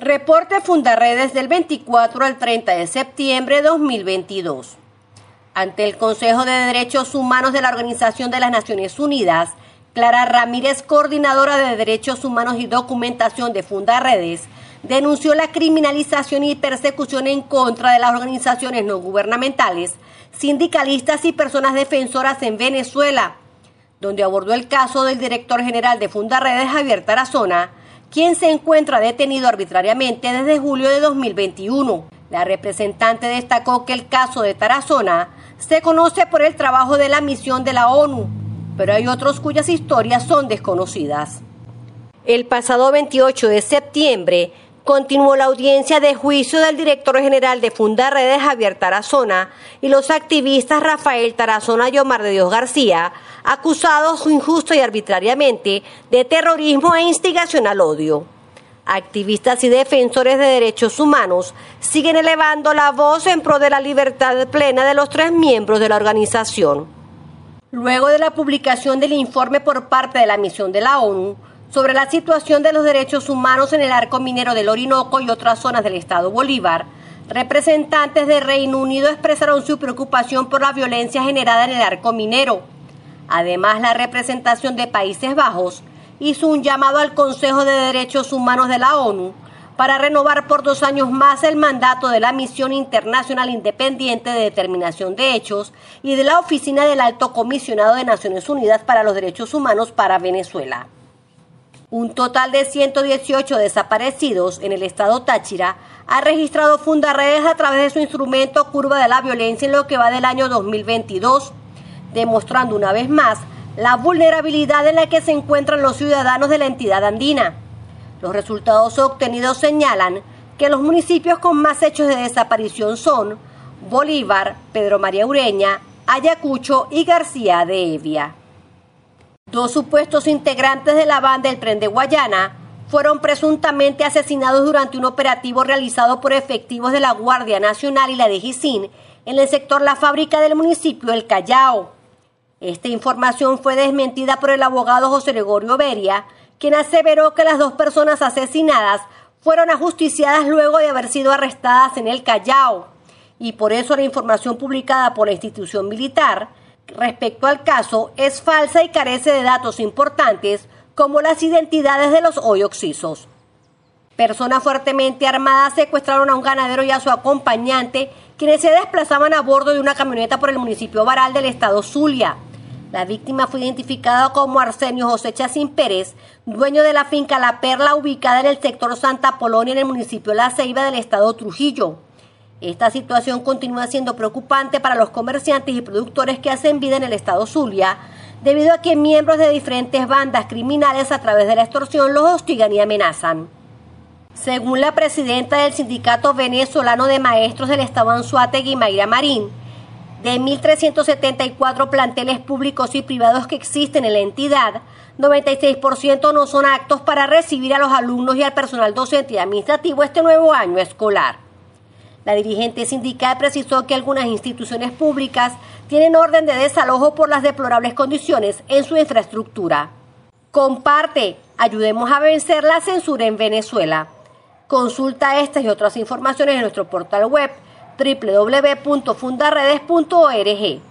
Reporte Fundarredes del 24 al 30 de septiembre de 2022. Ante el Consejo de Derechos Humanos de la Organización de las Naciones Unidas, Clara Ramírez, coordinadora de Derechos Humanos y Documentación de Fundarredes, denunció la criminalización y persecución en contra de las organizaciones no gubernamentales, sindicalistas y personas defensoras en Venezuela, donde abordó el caso del director general de Fundarredes, Javier Tarazona, quien se encuentra detenido arbitrariamente desde julio de 2021. La representante destacó que el caso de Tarazona se conoce por el trabajo de la misión de la ONU, pero hay otros cuyas historias son desconocidas. El pasado 28 de septiembre continuó la audiencia de juicio del director general de Fundarredes Javier Tarazona y los activistas Rafael Tarazona y Omar de Dios García, acusados injusto y arbitrariamente de terrorismo e instigación al odio. Activistas y defensores de derechos humanos siguen elevando la voz en pro de la libertad plena de los tres miembros de la organización. Luego de la publicación del informe por parte de la misión de la ONU, sobre la situación de los derechos humanos en el arco minero del Orinoco y otras zonas del estado Bolívar, representantes de Reino Unido expresaron su preocupación por la violencia generada en el arco minero. Además, la representación de Países Bajos hizo un llamado al Consejo de Derechos Humanos de la ONU para renovar por dos años más el mandato de la Misión Internacional Independiente de Determinación de Hechos y de la Oficina del Alto Comisionado de Naciones Unidas para los Derechos Humanos para Venezuela. Un total de 118 desaparecidos en el estado Táchira ha registrado Fundarredes a través de su instrumento Curva de la Violencia en lo que va del año 2022, demostrando una vez más la vulnerabilidad en la que se encuentran los ciudadanos de la entidad andina. Los resultados obtenidos señalan que los municipios con más hechos de desaparición son Bolívar, Pedro María Ureña, Ayacucho y García de Evia. Dos supuestos integrantes de la banda El Tren de Guayana fueron presuntamente asesinados durante un operativo realizado por efectivos de la Guardia Nacional y la de Gicín en el sector La Fábrica del municipio El Callao. Esta información fue desmentida por el abogado José Gregorio Beria, quien aseveró que las dos personas asesinadas fueron ajusticiadas luego de haber sido arrestadas en el Callao. Y por eso la información publicada por la institución militar respecto al caso es falsa y carece de datos importantes como las identidades de los hoy oxisos. Personas fuertemente armadas secuestraron a un ganadero y a su acompañante, quienes se desplazaban a bordo de una camioneta por el municipio Baral del estado Zulia. La víctima fue identificada como Arsenio José Chacín Pérez, dueño de la finca La Perla ubicada en el sector Santa Polonia en el municipio La Ceiba del estado Trujillo. Esta situación continúa siendo preocupante para los comerciantes y productores que hacen vida en el estado Zulia, debido a que miembros de diferentes bandas criminales a través de la extorsión los hostigan y amenazan. Según la presidenta del Sindicato Venezolano de Maestros del Estado Anzuategui, Mayra Marín, de 1.374 planteles públicos y privados que existen en la entidad, 96% no son aptos para recibir a los alumnos y al personal docente y administrativo este nuevo año escolar. La dirigente sindical precisó que algunas instituciones públicas tienen orden de desalojo por las deplorables condiciones en su infraestructura. Comparte, ayudemos a vencer la censura en Venezuela. Consulta estas y otras informaciones en nuestro portal web www.fundaredes.org.